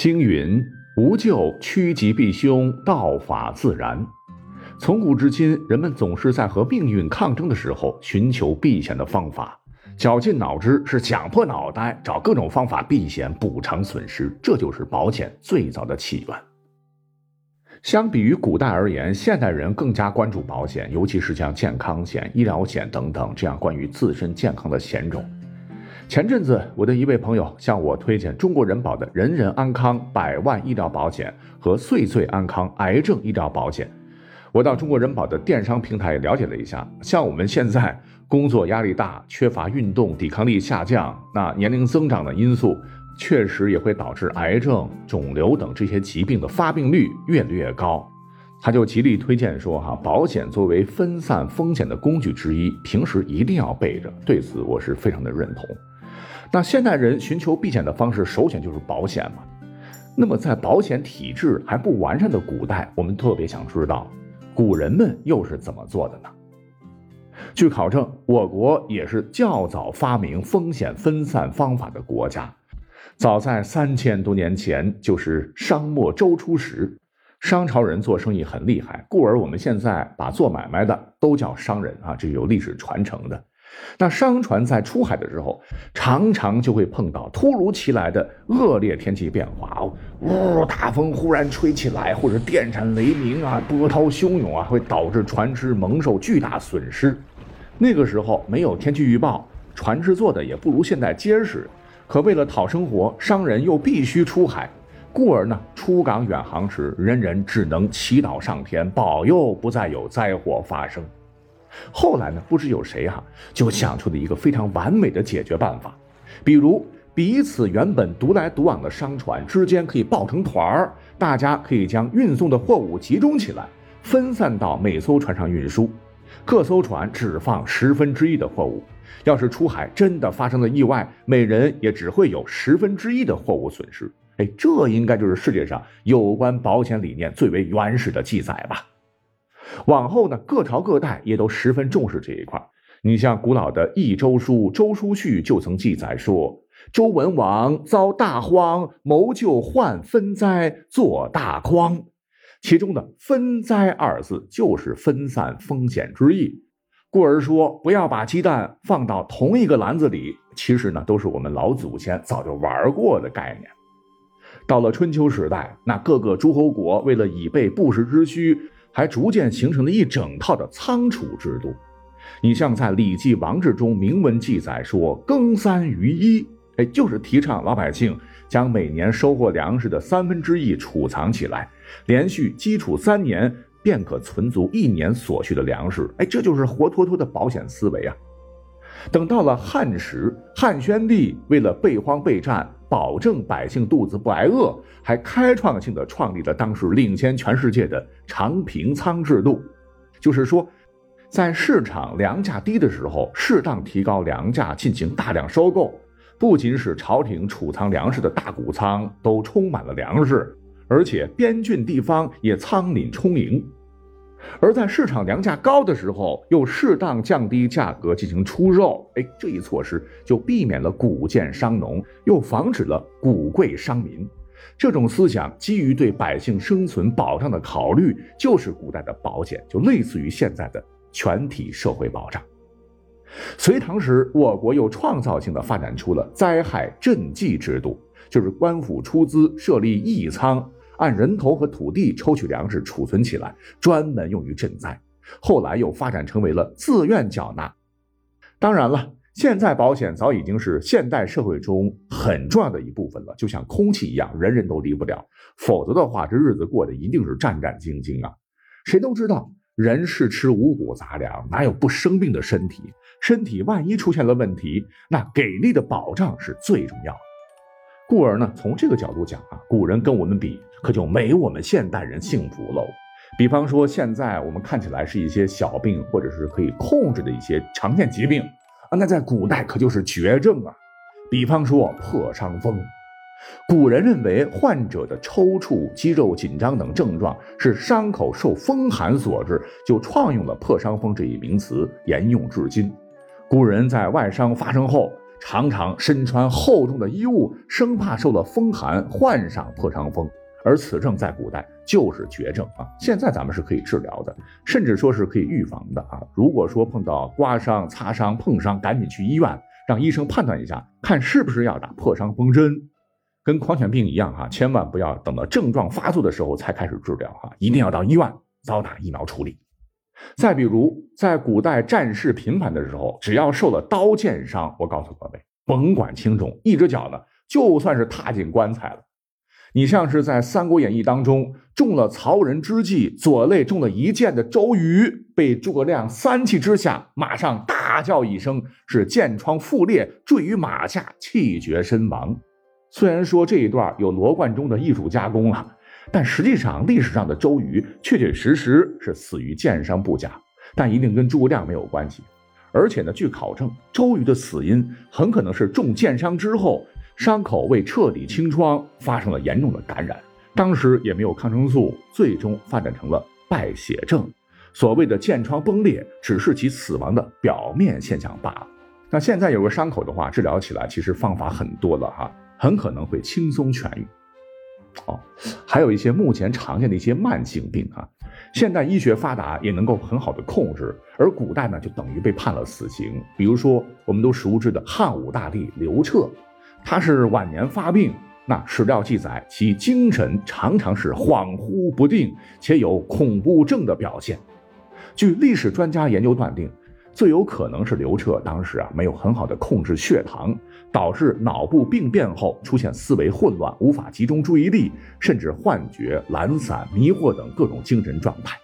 经云：“无咎，趋吉避凶，道法自然。”从古至今，人们总是在和命运抗争的时候寻求避险的方法，绞尽脑汁是想破脑袋找各种方法避险补偿损失，这就是保险最早的起源。相比于古代而言，现代人更加关注保险，尤其是像健康险、医疗险等等这样关于自身健康的险种。前阵子，我的一位朋友向我推荐中国人保的人人安康百万医疗保险和岁岁安康癌症医疗保险。我到中国人保的电商平台了解了一下，像我们现在工作压力大、缺乏运动、抵抗力下降，那年龄增长的因素确实也会导致癌症、肿瘤等这些疾病的发病率越来越高。他就极力推荐说，哈，保险作为分散风险的工具之一，平时一定要备着。对此，我是非常的认同。那现代人寻求避险的方式，首选就是保险嘛。那么在保险体制还不完善的古代，我们特别想知道。古人们又是怎么做的呢？据考证，我国也是较早发明风险分散方法的国家。早在三千多年前，就是商末周初时，商朝人做生意很厉害，故而我们现在把做买卖的都叫商人啊，这是有历史传承的。那商船在出海的时候，常常就会碰到突如其来的恶劣天气变化，呜，大风忽然吹起来，或者电闪雷鸣啊，波涛汹涌啊，会导致船只蒙受巨大损失。那个时候没有天气预报，船只做的也不如现在结实，可为了讨生活，商人又必须出海，故而呢，出港远航时，人人只能祈祷上天保佑不再有灾祸发生。后来呢？不知有谁哈，就想出了一个非常完美的解决办法，比如彼此原本独来独往的商船之间可以抱成团儿，大家可以将运送的货物集中起来，分散到每艘船上运输，各艘船只放十分之一的货物。要是出海真的发生了意外，每人也只会有十分之一的货物损失。哎，这应该就是世界上有关保险理念最为原始的记载吧。往后呢，各朝各代也都十分重视这一块。你像古老的《益州书》《周书序》就曾记载说：“周文王遭大荒，谋救患分灾，做大筐。”其中的“分灾”二字就是分散风险之意。故而说，不要把鸡蛋放到同一个篮子里。其实呢，都是我们老祖先早就玩过的概念。到了春秋时代，那各个诸侯国为了以备不时之需。还逐渐形成了一整套的仓储制度。你像在《礼记王制》中明文记载说“耕三余一”，哎，就是提倡老百姓将每年收获粮食的三分之一储藏起来，连续基础三年便可存足一年所需的粮食。哎，这就是活脱脱的保险思维啊！等到了汉时，汉宣帝为了备荒备战。保证百姓肚子不挨饿，还开创性的创立了当时领先全世界的长平仓制度。就是说，在市场粮价低的时候，适当提高粮价进行大量收购，不仅使朝廷储藏粮食的大谷仓都充满了粮食，而且边郡地方也仓廪充盈。而在市场粮价高的时候，又适当降低价格进行出售，哎，这一措施就避免了谷贱伤农，又防止了谷贵伤民。这种思想基于对百姓生存保障的考虑，就是古代的保险，就类似于现在的全体社会保障。隋唐时，我国又创造性的发展出了灾害赈济制度，就是官府出资设立义仓。按人头和土地抽取粮食储存起来，专门用于赈灾。后来又发展成为了自愿缴纳。当然了，现在保险早已经是现代社会中很重要的一部分了，就像空气一样，人人都离不了。否则的话，这日子过得一定是战战兢兢啊！谁都知道，人是吃五谷杂粮，哪有不生病的身体？身体万一出现了问题，那给力的保障是最重要的。故而呢，从这个角度讲啊，古人跟我们比，可就没我们现代人幸福喽。比方说，现在我们看起来是一些小病，或者是可以控制的一些常见疾病啊，那在古代可就是绝症啊。比方说破伤风，古人认为患者的抽搐、肌肉紧张等症状是伤口受风寒所致，就创用了破伤风这一名词，沿用至今。古人在外伤发生后。常常身穿厚重的衣物，生怕受了风寒患上破伤风。而此症在古代就是绝症啊！现在咱们是可以治疗的，甚至说是可以预防的啊！如果说碰到刮伤、擦伤、碰伤，赶紧去医院，让医生判断一下，看是不是要打破伤风针。跟狂犬病一样哈，千万不要等到症状发作的时候才开始治疗哈，一定要到医院早打疫苗处理。再比如，在古代战事频繁的时候，只要受了刀剑伤，我告诉各位，甭管轻重，一只脚呢，就算是踏进棺材了。你像是在《三国演义》当中中了曹仁之计，左肋中了一箭的周瑜，被诸葛亮三气之下，马上大叫一声，是箭疮复裂，坠于马下，气绝身亡。虽然说这一段有罗贯中的艺术加工啊。但实际上，历史上的周瑜确确实实是死于箭伤不假，但一定跟诸葛亮没有关系。而且呢，据考证，周瑜的死因很可能是中箭伤之后，伤口未彻底清创，发生了严重的感染，当时也没有抗生素，最终发展成了败血症。所谓的箭疮崩裂，只是其死亡的表面现象罢了。那现在有个伤口的话，治疗起来其实方法很多了哈，很可能会轻松痊愈。哦，还有一些目前常见的一些慢性病啊，现代医学发达也能够很好的控制，而古代呢就等于被判了死刑。比如说我们都熟知的汉武大帝刘彻，他是晚年发病，那史料记载其精神常常是恍惚不定，且有恐怖症的表现。据历史专家研究断定。最有可能是刘彻当时啊没有很好的控制血糖，导致脑部病变后出现思维混乱、无法集中注意力，甚至幻觉、懒散、迷惑等各种精神状态。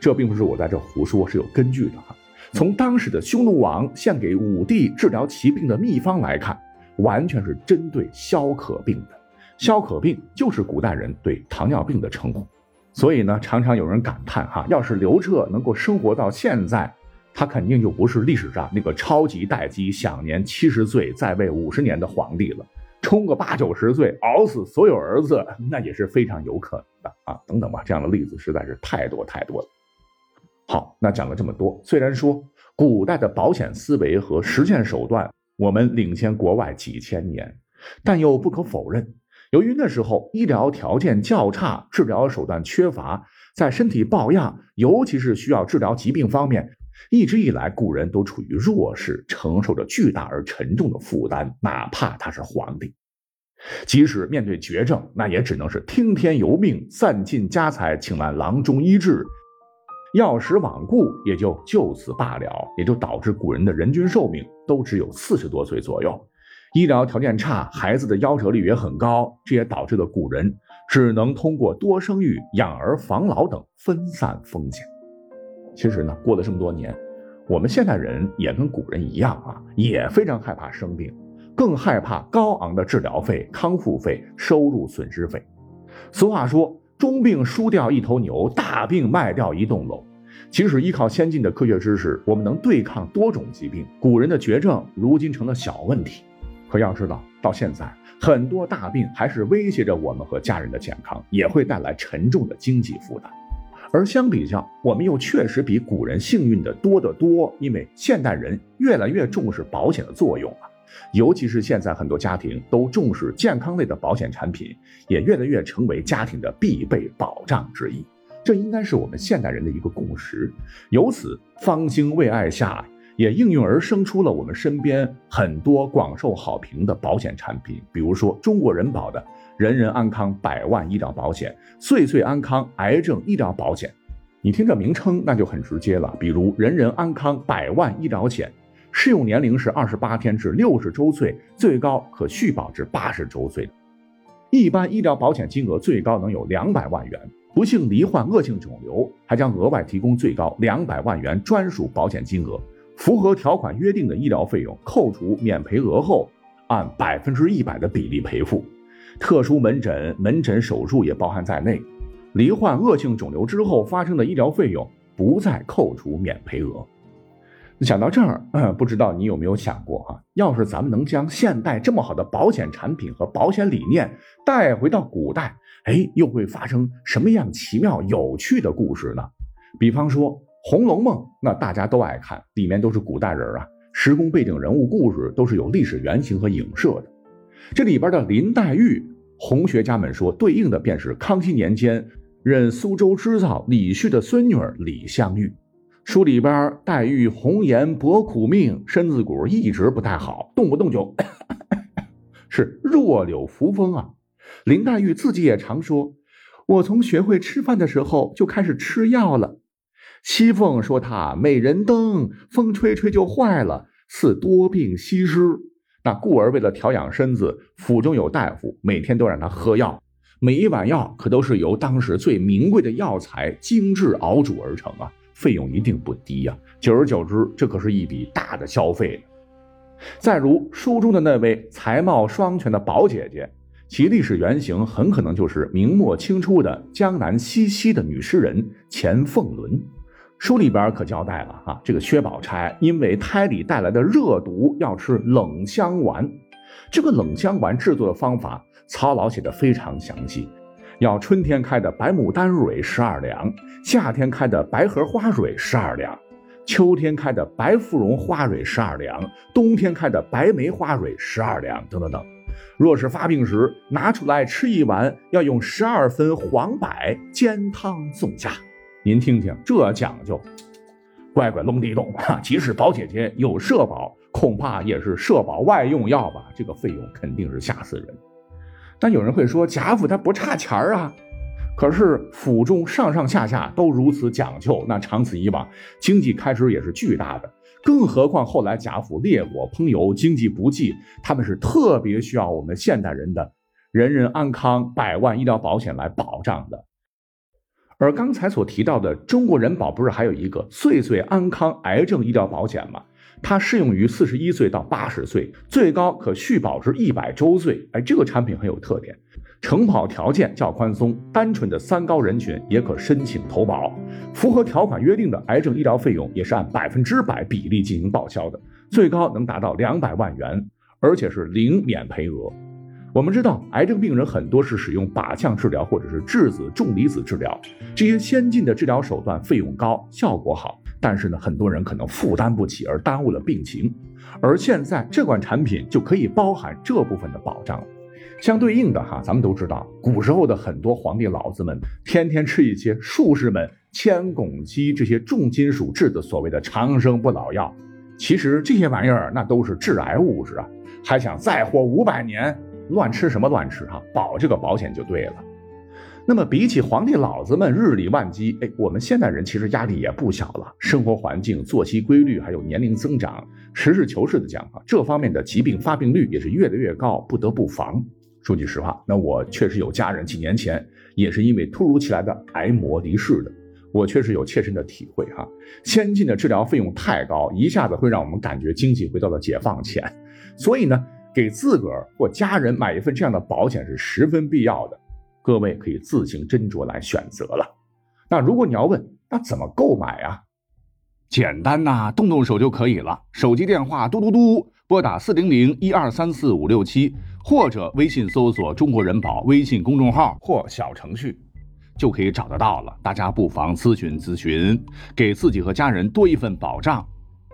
这并不是我在这胡说，是有根据的哈。从当时的匈奴王献给武帝治疗疾病的秘方来看，完全是针对消渴病的。消渴病就是古代人对糖尿病的称呼。所以呢，常常有人感叹哈，要是刘彻能够生活到现在。他肯定就不是历史上那个超级待机、享年七十岁、在位五十年的皇帝了，冲个八九十岁，熬死所有儿子，那也是非常有可能的啊！等等吧，这样的例子实在是太多太多了。好，那讲了这么多，虽然说古代的保险思维和实践手段我们领先国外几千年，但又不可否认，由于那时候医疗条件较差，治疗手段缺乏，在身体抱恙，尤其是需要治疗疾病方面。一直以来，古人都处于弱势，承受着巨大而沉重的负担。哪怕他是皇帝，即使面对绝症，那也只能是听天由命，散尽家财请来郎中医治，药石罔顾，也就就此罢了。也就导致古人的人均寿命都只有四十多岁左右。医疗条件差，孩子的夭折率也很高，这也导致了古人只能通过多生育、养儿防老等分散风险。其实呢，过了这么多年，我们现代人也跟古人一样啊，也非常害怕生病，更害怕高昂的治疗费、康复费、收入损失费。俗话说：“中病输掉一头牛，大病卖掉一栋楼。”即使依靠先进的科学知识，我们能对抗多种疾病，古人的绝症如今成了小问题。可要知道，到现在，很多大病还是威胁着我们和家人的健康，也会带来沉重的经济负担。而相比较，我们又确实比古人幸运的多得多，因为现代人越来越重视保险的作用了，尤其是现在很多家庭都重视健康类的保险产品，也越来越成为家庭的必备保障之一。这应该是我们现代人的一个共识。由此，方兴未艾下，也应运而生出了我们身边很多广受好评的保险产品，比如说中国人保的。人人安康百万医疗保险、岁岁安康癌症医疗保险，你听这名称那就很直接了。比如人人安康百万医疗险，适用年龄是二十八天至六十周岁，最高可续保至八十周岁。一般医疗保险金额最高能有两百万元，不幸罹患恶性肿瘤，还将额外提供最高两百万元专属保险金额。符合条款约定的医疗费用扣除免赔额后，按百分之一百的比例赔付。特殊门诊、门诊手术也包含在内。罹患恶性肿瘤之后发生的医疗费用不再扣除免赔额。想到这儿，不知道你有没有想过啊？要是咱们能将现代这么好的保险产品和保险理念带回到古代，哎，又会发生什么样奇妙有趣的故事呢？比方说《红楼梦》，那大家都爱看，里面都是古代人啊，时空背景、人物故事都是有历史原型和影射的。这里边的林黛玉，红学家们说对应的便是康熙年间任苏州织造李旭的孙女李香玉。书里边黛玉红颜薄苦命，身子骨一直不太好，动不动就，是弱柳扶风啊。林黛玉自己也常说：“我从学会吃饭的时候就开始吃药了。”西凤说：“她美人灯，风吹吹就坏了，似多病西施。”那故而为了调养身子，府中有大夫，每天都让她喝药，每一碗药可都是由当时最名贵的药材精致熬煮而成啊。费用一定不低呀，久而久之，这可是一笔大的消费。再如书中的那位才貌双全的宝姐姐，其历史原型很可能就是明末清初的江南西溪的女诗人钱凤伦。书里边可交代了啊，这个薛宝钗因为胎里带来的热毒，要吃冷香丸。这个冷香丸制作的方法，曹老写的非常详细。要春天开的白牡丹蕊十二两，夏天开的白荷花蕊十二两，秋天开的白芙蓉花蕊十二两，冬天开的白梅花蕊十二两，等等等。若是发病时拿出来吃一碗，要用十二分黄柏煎汤送下。您听听这讲究，乖乖隆地动啊！即使宝姐姐有社保，恐怕也是社保外用药吧？这个费用肯定是吓死人。但有人会说，贾府他不差钱儿啊，可是府中上上下下都如此讲究，那长此以往，经济开支也是巨大的。更何况后来贾府烈火烹油，经济不济，他们是特别需要我们现代人的人人安康百万医疗保险来保障的。而刚才所提到的中国人保，不是还有一个岁岁安康癌症医疗保险吗？它适用于四十一岁到八十岁，最高可续保至一百周岁。哎，这个产品很有特点，承保条件较宽松，单纯的三高人群也可申请投保。符合条款约定的癌症医疗费用也是按百分之百比例进行报销的，最高能达到两百万元，而且是零免赔额。我们知道，癌症病人很多是使用靶向治疗或者是质子重离子治疗，这些先进的治疗手段费用高，效果好。但是呢，很多人可能负担不起，而耽误了病情。而现在这款产品就可以包含这部分的保障。相对应的哈，咱们都知道，古时候的很多皇帝老子们天天吃一些术士们铅汞基这些重金属制的所谓的长生不老药，其实这些玩意儿那都是致癌物质啊，还想再活五百年，乱吃什么乱吃哈，保这个保险就对了。那么比起皇帝老子们日理万机，哎，我们现代人其实压力也不小了。生活环境、作息规律，还有年龄增长，实事求是的讲啊，这方面的疾病发病率也是越来越高，不得不防。说句实话，那我确实有家人几年前也是因为突如其来的癌魔离世的，我确实有切身的体会哈。先进的治疗费用太高，一下子会让我们感觉经济回到了解放前，所以呢，给自个儿或家人买一份这样的保险是十分必要的。各位可以自行斟酌来选择了。那如果你要问，那怎么购买啊？简单呐，动动手就可以了。手机电话嘟嘟嘟，拨打四零零一二三四五六七，或者微信搜索“中国人保”微信公众号或小程序，就可以找得到了。大家不妨咨询咨询，给自己和家人多一份保障。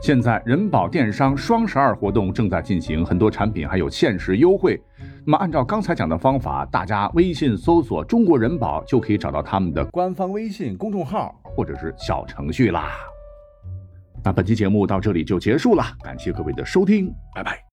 现在人保电商双十二活动正在进行，很多产品还有限时优惠。那么按照刚才讲的方法，大家微信搜索“中国人保”就可以找到他们的官方微信公众号或者是小程序啦。那本期节目到这里就结束了，感谢各位的收听，拜拜。